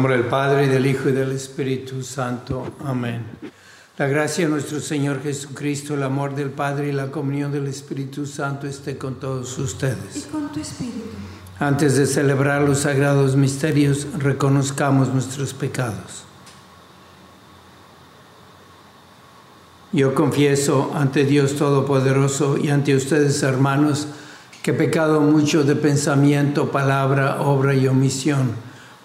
Nombre del Padre, y del Hijo, y del Espíritu Santo. Amén. La gracia de nuestro Señor Jesucristo, el amor del Padre y la comunión del Espíritu Santo esté con todos ustedes. y con tu espíritu. Antes de celebrar los sagrados misterios, reconozcamos nuestros pecados. Yo confieso ante Dios Todopoderoso y ante ustedes, hermanos, que he pecado mucho de pensamiento, palabra, obra y omisión.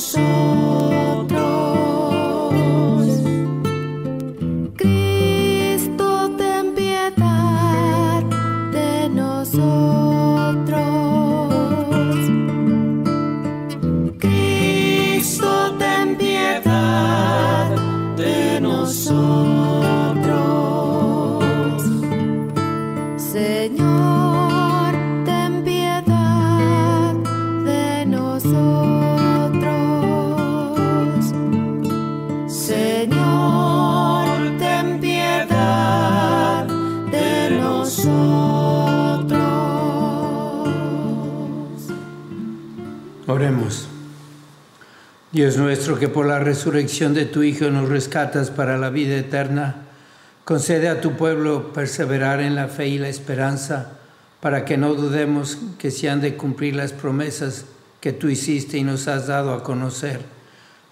De Señor, ten piedad de nosotros. Oremos. Dios nuestro, que por la resurrección de tu Hijo nos rescatas para la vida eterna, concede a tu pueblo perseverar en la fe y la esperanza, para que no dudemos que se han de cumplir las promesas que tú hiciste y nos has dado a conocer.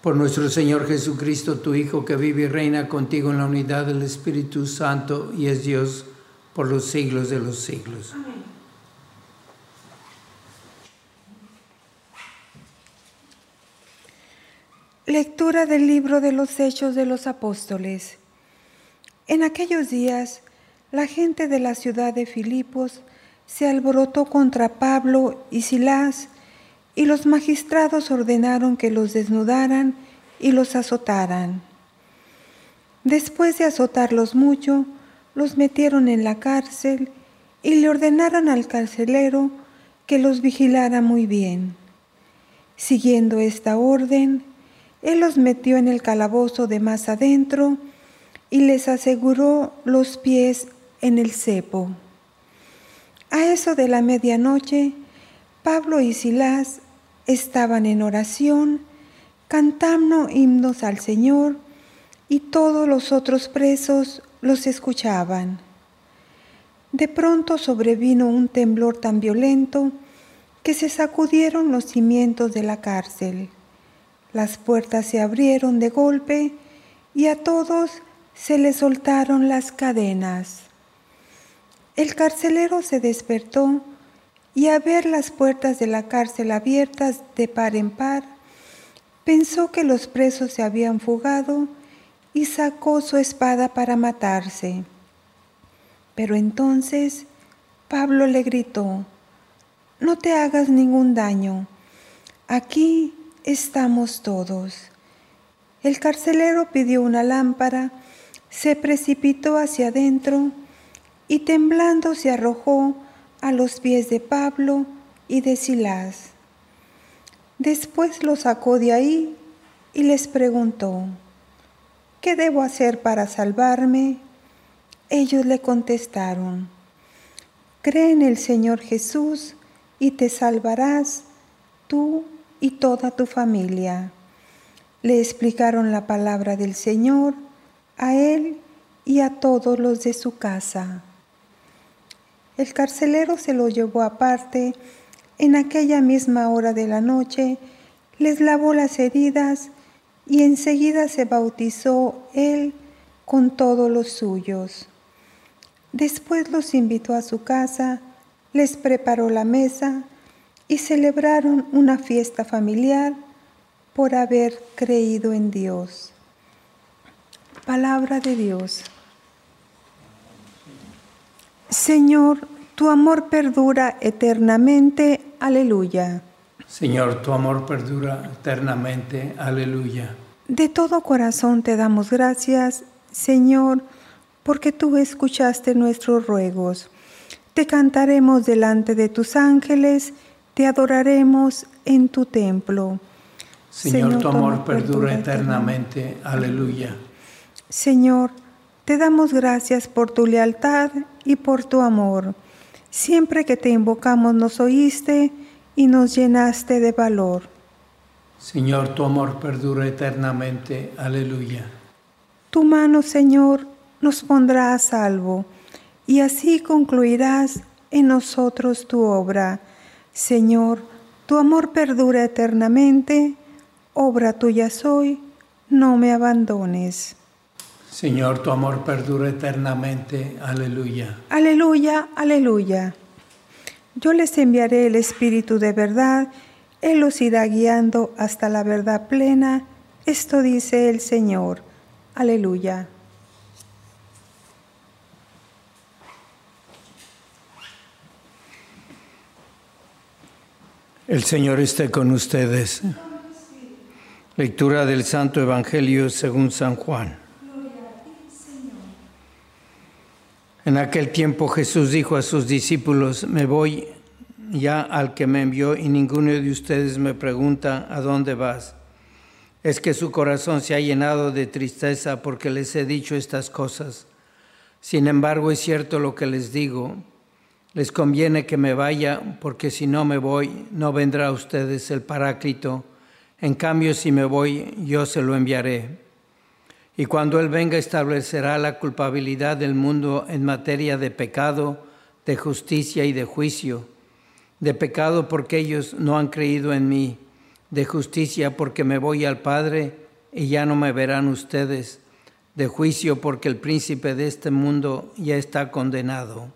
Por nuestro Señor Jesucristo, tu Hijo, que vive y reina contigo en la unidad del Espíritu Santo y es Dios por los siglos de los siglos. Lectura del libro de los Hechos de los Apóstoles. En aquellos días, la gente de la ciudad de Filipos se alborotó contra Pablo y Silas, y los magistrados ordenaron que los desnudaran y los azotaran. Después de azotarlos mucho, los metieron en la cárcel y le ordenaron al carcelero que los vigilara muy bien. Siguiendo esta orden, él los metió en el calabozo de más adentro y les aseguró los pies en el cepo. A eso de la medianoche, Pablo y Silas estaban en oración, cantando himnos al Señor, y todos los otros presos los escuchaban. De pronto sobrevino un temblor tan violento que se sacudieron los cimientos de la cárcel. Las puertas se abrieron de golpe y a todos se les soltaron las cadenas. El carcelero se despertó y a ver las puertas de la cárcel abiertas de par en par, pensó que los presos se habían fugado y sacó su espada para matarse. Pero entonces Pablo le gritó, no te hagas ningún daño, aquí estamos todos. El carcelero pidió una lámpara se precipitó hacia adentro y temblando se arrojó a los pies de Pablo y de Silas. Después lo sacó de ahí y les preguntó, ¿qué debo hacer para salvarme? Ellos le contestaron, cree en el Señor Jesús y te salvarás tú y toda tu familia. Le explicaron la palabra del Señor a él y a todos los de su casa. El carcelero se lo llevó aparte. En aquella misma hora de la noche les lavó las heridas y enseguida se bautizó él con todos los suyos. Después los invitó a su casa, les preparó la mesa y celebraron una fiesta familiar por haber creído en Dios. Palabra de Dios. Señor, tu amor perdura eternamente. Aleluya. Señor, tu amor perdura eternamente. Aleluya. De todo corazón te damos gracias, Señor, porque tú escuchaste nuestros ruegos. Te cantaremos delante de tus ángeles, te adoraremos en tu templo. Señor, tu amor perdura eternamente. Aleluya. Señor, te damos gracias por tu lealtad y por tu amor. Siempre que te invocamos nos oíste y nos llenaste de valor. Señor, tu amor perdura eternamente. Aleluya. Tu mano, Señor, nos pondrá a salvo, y así concluirás en nosotros tu obra. Señor, tu amor perdura eternamente, obra tuya soy, no me abandones. Señor, tu amor perdura eternamente. Aleluya. Aleluya, aleluya. Yo les enviaré el Espíritu de verdad, Él los irá guiando hasta la verdad plena. Esto dice el Señor. Aleluya. El Señor esté con ustedes. Lectura del Santo Evangelio según San Juan. En aquel tiempo Jesús dijo a sus discípulos, me voy ya al que me envió y ninguno de ustedes me pregunta, ¿a dónde vas? Es que su corazón se ha llenado de tristeza porque les he dicho estas cosas. Sin embargo, es cierto lo que les digo. Les conviene que me vaya porque si no me voy, no vendrá a ustedes el Paráclito. En cambio, si me voy, yo se lo enviaré. Y cuando Él venga establecerá la culpabilidad del mundo en materia de pecado, de justicia y de juicio. De pecado porque ellos no han creído en mí. De justicia porque me voy al Padre y ya no me verán ustedes. De juicio porque el príncipe de este mundo ya está condenado.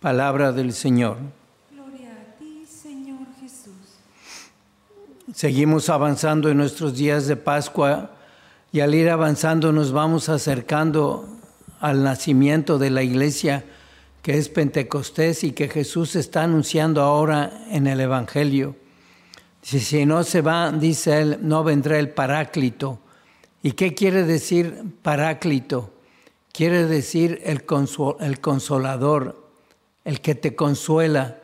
Palabra del Señor. Gloria a ti, Señor Jesús. Seguimos avanzando en nuestros días de Pascua y al ir avanzando nos vamos acercando al nacimiento de la iglesia que es Pentecostés y que Jesús está anunciando ahora en el Evangelio. Si no se va, dice él, no vendrá el Paráclito. ¿Y qué quiere decir Paráclito? Quiere decir el consolador, el que te consuela,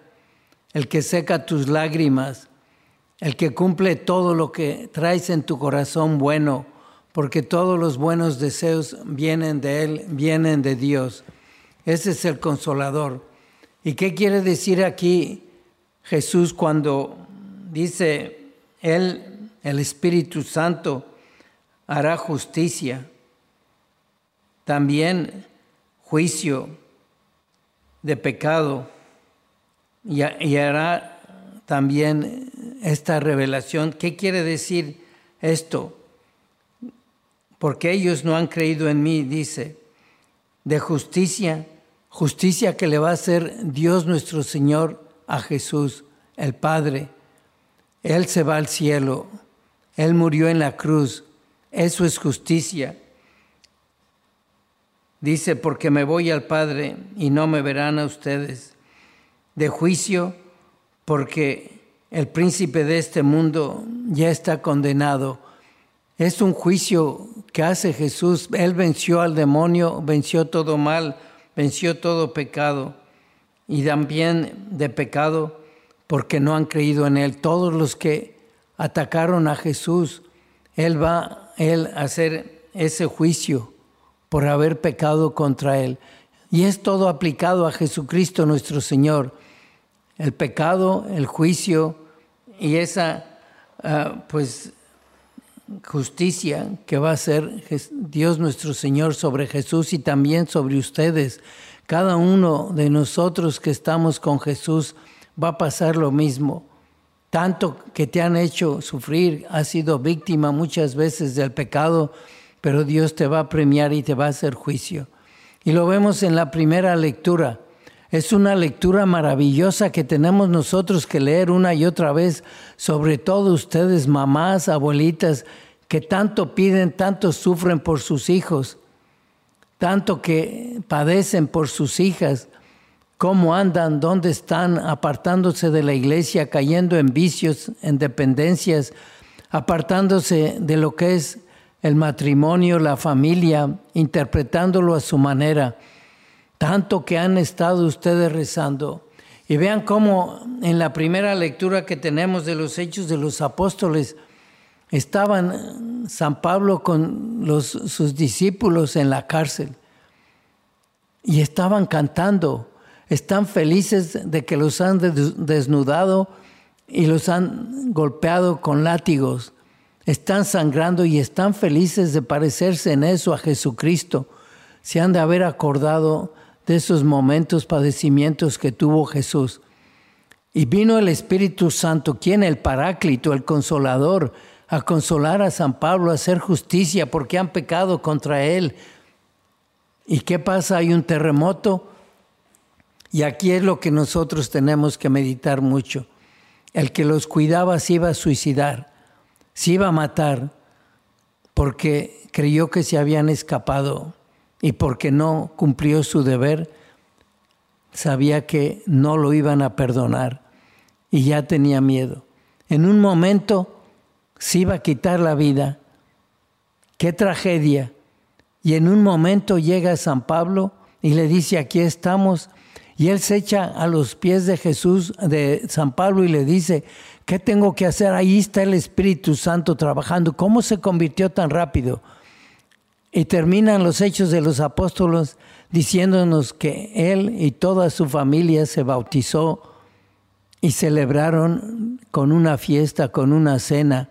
el que seca tus lágrimas, el que cumple todo lo que traes en tu corazón bueno, porque todos los buenos deseos vienen de Él, vienen de Dios. Ese es el consolador. ¿Y qué quiere decir aquí Jesús cuando dice Él, el Espíritu Santo, hará justicia? También juicio de pecado y, y hará también esta revelación. ¿Qué quiere decir esto? Porque ellos no han creído en mí, dice, de justicia, justicia que le va a hacer Dios nuestro Señor a Jesús, el Padre. Él se va al cielo, Él murió en la cruz, eso es justicia. Dice, porque me voy al Padre y no me verán a ustedes. De juicio, porque el príncipe de este mundo ya está condenado. Es un juicio que hace Jesús. Él venció al demonio, venció todo mal, venció todo pecado y también de pecado porque no han creído en Él. Todos los que atacaron a Jesús, Él va él a hacer ese juicio por haber pecado contra Él. Y es todo aplicado a Jesucristo nuestro Señor. El pecado, el juicio y esa uh, pues justicia que va a hacer Dios nuestro Señor sobre Jesús y también sobre ustedes. Cada uno de nosotros que estamos con Jesús va a pasar lo mismo. Tanto que te han hecho sufrir, has sido víctima muchas veces del pecado, pero Dios te va a premiar y te va a hacer juicio. Y lo vemos en la primera lectura. Es una lectura maravillosa que tenemos nosotros que leer una y otra vez, sobre todo ustedes, mamás, abuelitas, que tanto piden, tanto sufren por sus hijos, tanto que padecen por sus hijas, cómo andan, dónde están, apartándose de la iglesia, cayendo en vicios, en dependencias, apartándose de lo que es el matrimonio, la familia, interpretándolo a su manera. Tanto que han estado ustedes rezando. Y vean cómo en la primera lectura que tenemos de los hechos de los apóstoles, estaban San Pablo con sus discípulos en la cárcel y estaban cantando están felices de que los han desnudado y los han golpeado con látigos. Están sangrando y están felices de parecerse en eso a Jesucristo. Se han de haber acordado de esos momentos, padecimientos que tuvo Jesús. Y vino el Espíritu Santo, quien el Paráclito, el Consolador, a consolar a San Pablo, a hacer justicia porque han pecado contra él. ¿Y qué pasa? Hay un terremoto y aquí es lo que nosotros tenemos que meditar mucho. El que los cuidaba se iba a suicidar, se iba a matar, porque creyó que se habían escapado y porque no cumplió su deber, sabía que no lo iban a perdonar y ya tenía miedo. En un momento se iba a quitar la vida. Qué tragedia. Y en un momento llega San Pablo y le dice, aquí estamos y él se echa a los pies de Jesús, de San Pablo, y le dice, ¿qué tengo que hacer? Ahí está el Espíritu Santo trabajando. ¿Cómo se convirtió tan rápido? Y terminan los hechos de los apóstoles diciéndonos que él y toda su familia se bautizó y celebraron con una fiesta, con una cena.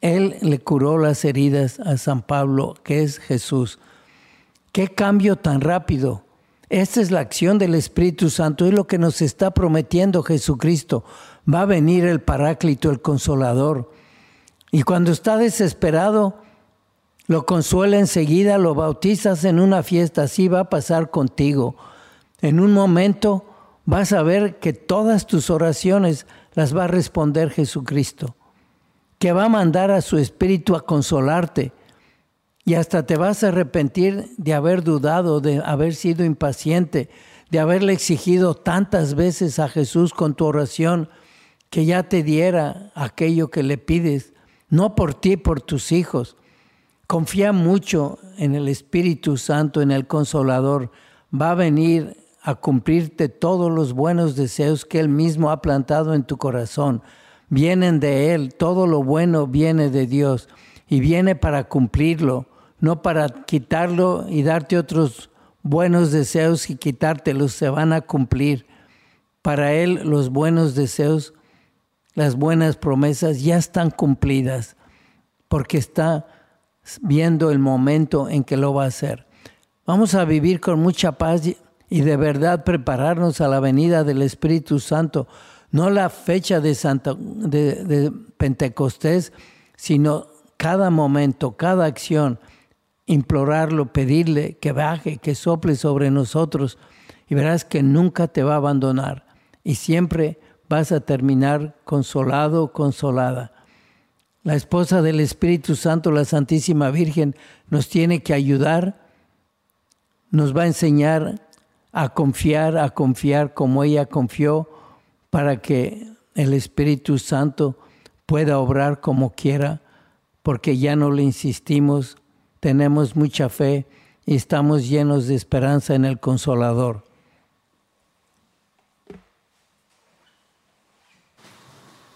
Él le curó las heridas a San Pablo, que es Jesús. ¿Qué cambio tan rápido? Esta es la acción del Espíritu Santo, es lo que nos está prometiendo Jesucristo. Va a venir el Paráclito, el Consolador. Y cuando está desesperado, lo consuela enseguida, lo bautizas en una fiesta, así va a pasar contigo. En un momento vas a ver que todas tus oraciones las va a responder Jesucristo, que va a mandar a su Espíritu a consolarte y hasta te vas a arrepentir de haber dudado, de haber sido impaciente, de haberle exigido tantas veces a Jesús con tu oración que ya te diera aquello que le pides, no por ti, por tus hijos. Confía mucho en el Espíritu Santo, en el Consolador. Va a venir a cumplirte todos los buenos deseos que Él mismo ha plantado en tu corazón. Vienen de Él, todo lo bueno viene de Dios y viene para cumplirlo no para quitarlo y darte otros buenos deseos y quitártelos, se van a cumplir. Para Él los buenos deseos, las buenas promesas ya están cumplidas, porque está viendo el momento en que lo va a hacer. Vamos a vivir con mucha paz y de verdad prepararnos a la venida del Espíritu Santo, no la fecha de, Santa, de, Pentecostés, sino cada momento, cada acción implorarlo, pedirle que baje, que sople sobre nosotros y verás que nunca te va a abandonar y siempre vas a terminar consolado, consolada. La esposa del Espíritu Santo, la Santísima Virgen, nos tiene que ayudar, nos va a enseñar a confiar, a confiar como ella confió, para que el Espíritu Santo pueda obrar como quiera, porque ya no le insistimos tenemos mucha fe y estamos llenos de esperanza en el Consolador.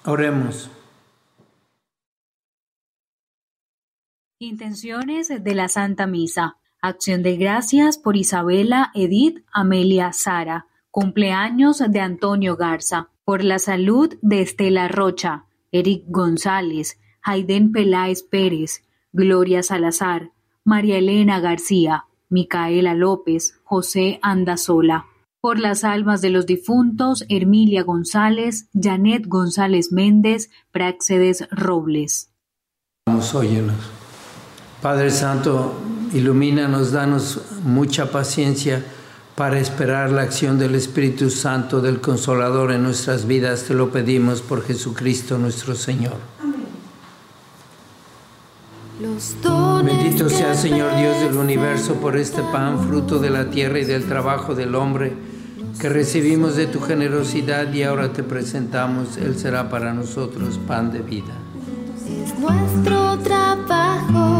Oremos. Intenciones de la Santa Misa. Acción de gracias por Isabela, Edith, Amelia, Sara. Cumpleaños de Antonio Garza. Por la salud de Estela Rocha, Eric González, Jaiden Peláez Pérez, Gloria Salazar, María Elena García, Micaela López, José Andasola. Por las almas de los difuntos, Hermilia González, Janet González Méndez, Práxedes Robles. Vamos. Padre Santo, ilumínanos, danos mucha paciencia para esperar la acción del Espíritu Santo, del Consolador en nuestras vidas. Te lo pedimos por Jesucristo nuestro Señor. Los dones Bendito sea Señor Dios del universo por este pan, fruto de la tierra y del trabajo del hombre, que recibimos de tu generosidad y ahora te presentamos. Él será para nosotros pan de vida. Es nuestro trabajo,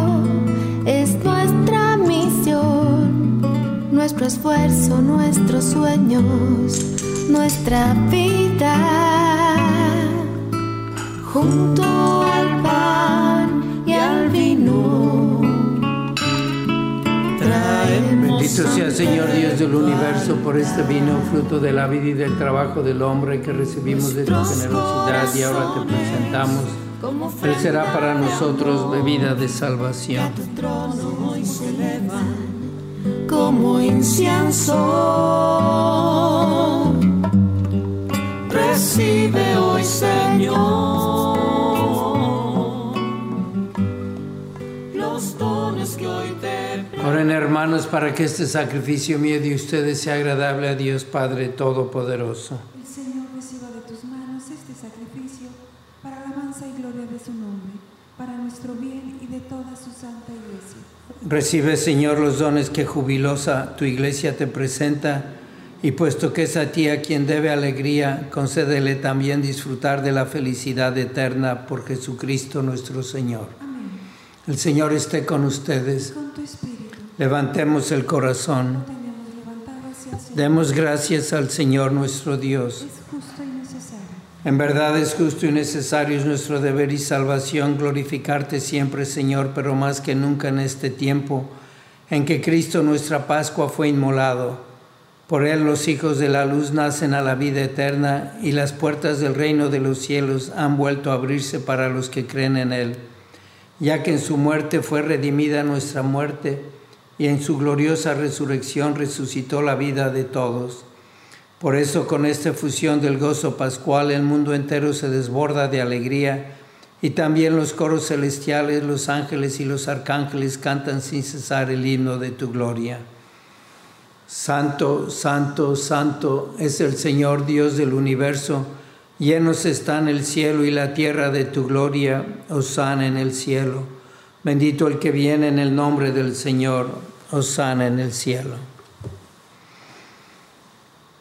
nuestro esfuerzo, nuestros sueños, nuestra vida. Junto al pan y al vino, Bendito sea Señor Dios del universo por este vino, fruto de la vida y del trabajo del hombre que recibimos de tu generosidad y ahora te presentamos. Él será para nosotros bebida de salvación. Como incienso. Recibe hoy, Señor, los dones que hoy te Oren hermanos para que este sacrificio mío de ustedes sea agradable a Dios Padre Todopoderoso. El Señor reciba de tus manos este sacrificio para alabanza y gloria de su nombre, para nuestro bien y de toda su santa iglesia. Recibe Señor los dones que jubilosa tu iglesia te presenta y puesto que es a ti a quien debe alegría, concédele también disfrutar de la felicidad eterna por Jesucristo nuestro Señor. Amén. El Señor esté con ustedes. Con tu espíritu, Levantemos el corazón. Demos gracias al Señor nuestro Dios. Es justo y necesario. En verdad es justo y necesario, es nuestro deber y salvación glorificarte siempre, Señor, pero más que nunca en este tiempo en que Cristo nuestra Pascua fue inmolado. Por él los hijos de la luz nacen a la vida eterna y las puertas del reino de los cielos han vuelto a abrirse para los que creen en él, ya que en su muerte fue redimida nuestra muerte y en su gloriosa resurrección resucitó la vida de todos. Por eso con esta fusión del gozo pascual el mundo entero se desborda de alegría y también los coros celestiales, los ángeles y los arcángeles cantan sin cesar el himno de tu gloria. Santo, santo, santo es el Señor Dios del universo, llenos están el cielo y la tierra de tu gloria, osana en el cielo. Bendito el que viene en el nombre del Señor, osana en el cielo.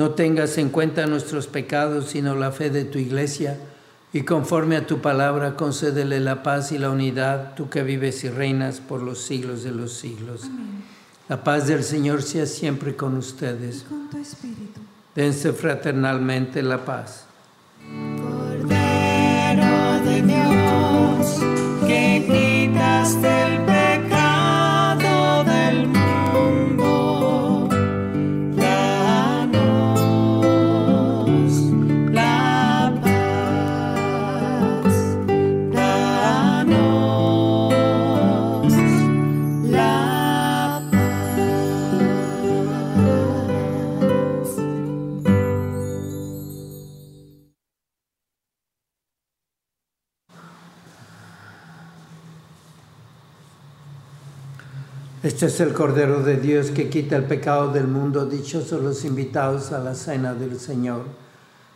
No tengas en cuenta nuestros pecados, sino la fe de tu iglesia, y conforme a tu palabra, concédele la paz y la unidad, tú que vives y reinas por los siglos de los siglos. La paz del Señor sea siempre con ustedes. con tu espíritu. Dense fraternalmente la paz. Cordero de Dios, que Este es el Cordero de Dios que quita el pecado del mundo. Dichosos los invitados a la cena del Señor.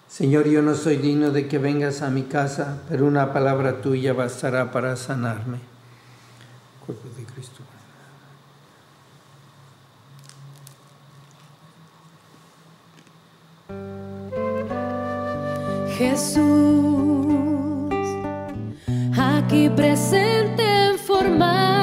Señor, yo no soy digno de que vengas a mi casa, pero una palabra tuya bastará para sanarme. Cuerpo de Cristo. Jesús, aquí presente en forma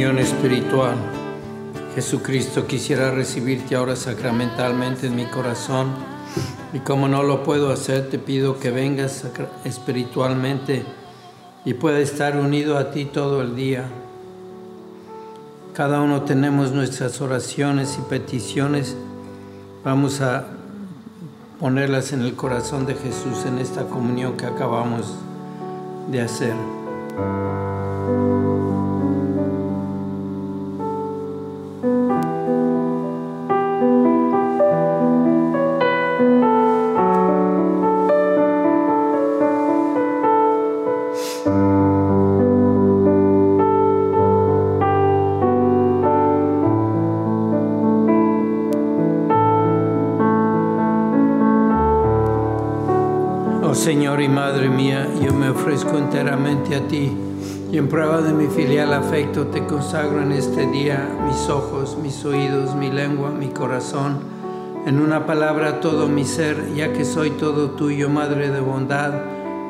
Espiritual. Jesucristo, quisiera recibirte ahora sacramentalmente en mi corazón y como no lo puedo hacer, te pido que vengas espiritualmente y pueda estar unido a ti todo el día. Cada uno tenemos nuestras oraciones y peticiones. Vamos a ponerlas en el corazón de Jesús en esta comunión que acabamos de hacer. Señor y Madre mía, yo me ofrezco enteramente a ti y en prueba de mi filial afecto te consagro en este día mis ojos, mis oídos, mi lengua, mi corazón, en una palabra todo mi ser, ya que soy todo tuyo, Madre de bondad,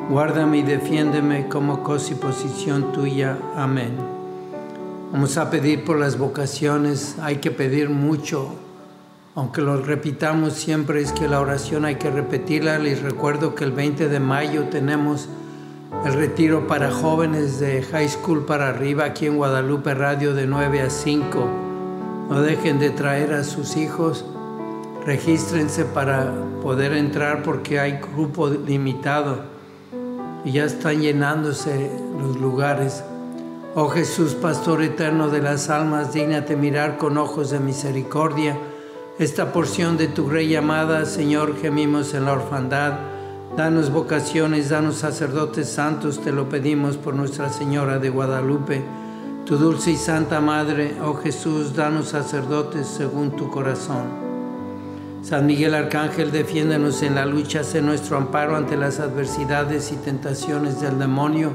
guárdame y defiéndeme como cosa y posición tuya. Amén. Vamos a pedir por las vocaciones, hay que pedir mucho aunque lo repitamos siempre, es que la oración hay que repetirla. Les recuerdo que el 20 de mayo tenemos el retiro para jóvenes de high school para arriba aquí en Guadalupe Radio de 9 a 5. No dejen de traer a sus hijos. Regístrense para poder entrar porque hay grupo limitado y ya están llenándose los lugares. Oh Jesús, Pastor eterno de las almas, dígnate mirar con ojos de misericordia esta porción de tu Rey amada, Señor, gemimos en la orfandad. Danos vocaciones, danos sacerdotes santos, te lo pedimos por Nuestra Señora de Guadalupe. Tu dulce y santa Madre, oh Jesús, danos sacerdotes según tu corazón. San Miguel Arcángel, defiéndenos en la lucha, sé nuestro amparo ante las adversidades y tentaciones del demonio.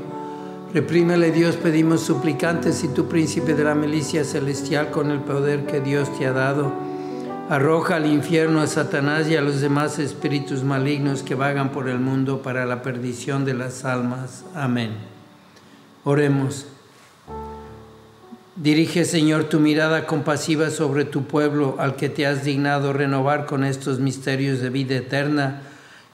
Reprímele Dios, pedimos suplicantes y tu príncipe de la milicia celestial con el poder que Dios te ha dado Arroja al infierno a Satanás y a los demás espíritus malignos que vagan por el mundo para la perdición de las almas. Amén. Oremos. Dirige, Señor, tu mirada compasiva sobre tu pueblo, al que te has dignado renovar con estos misterios de vida eterna,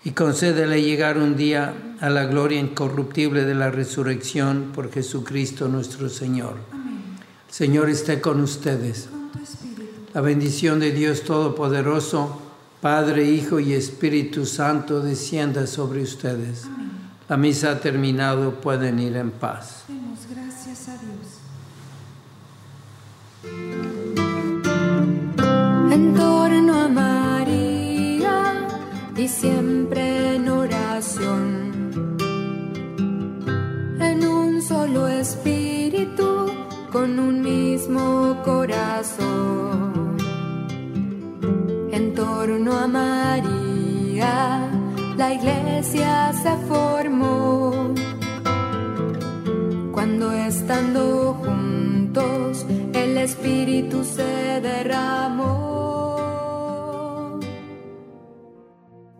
y concédele llegar un día a la gloria incorruptible de la resurrección por Jesucristo nuestro Señor. Amén. Señor esté con ustedes. La bendición de Dios Todopoderoso, Padre, Hijo y Espíritu Santo, descienda sobre ustedes. La misa ha terminado, pueden ir en paz.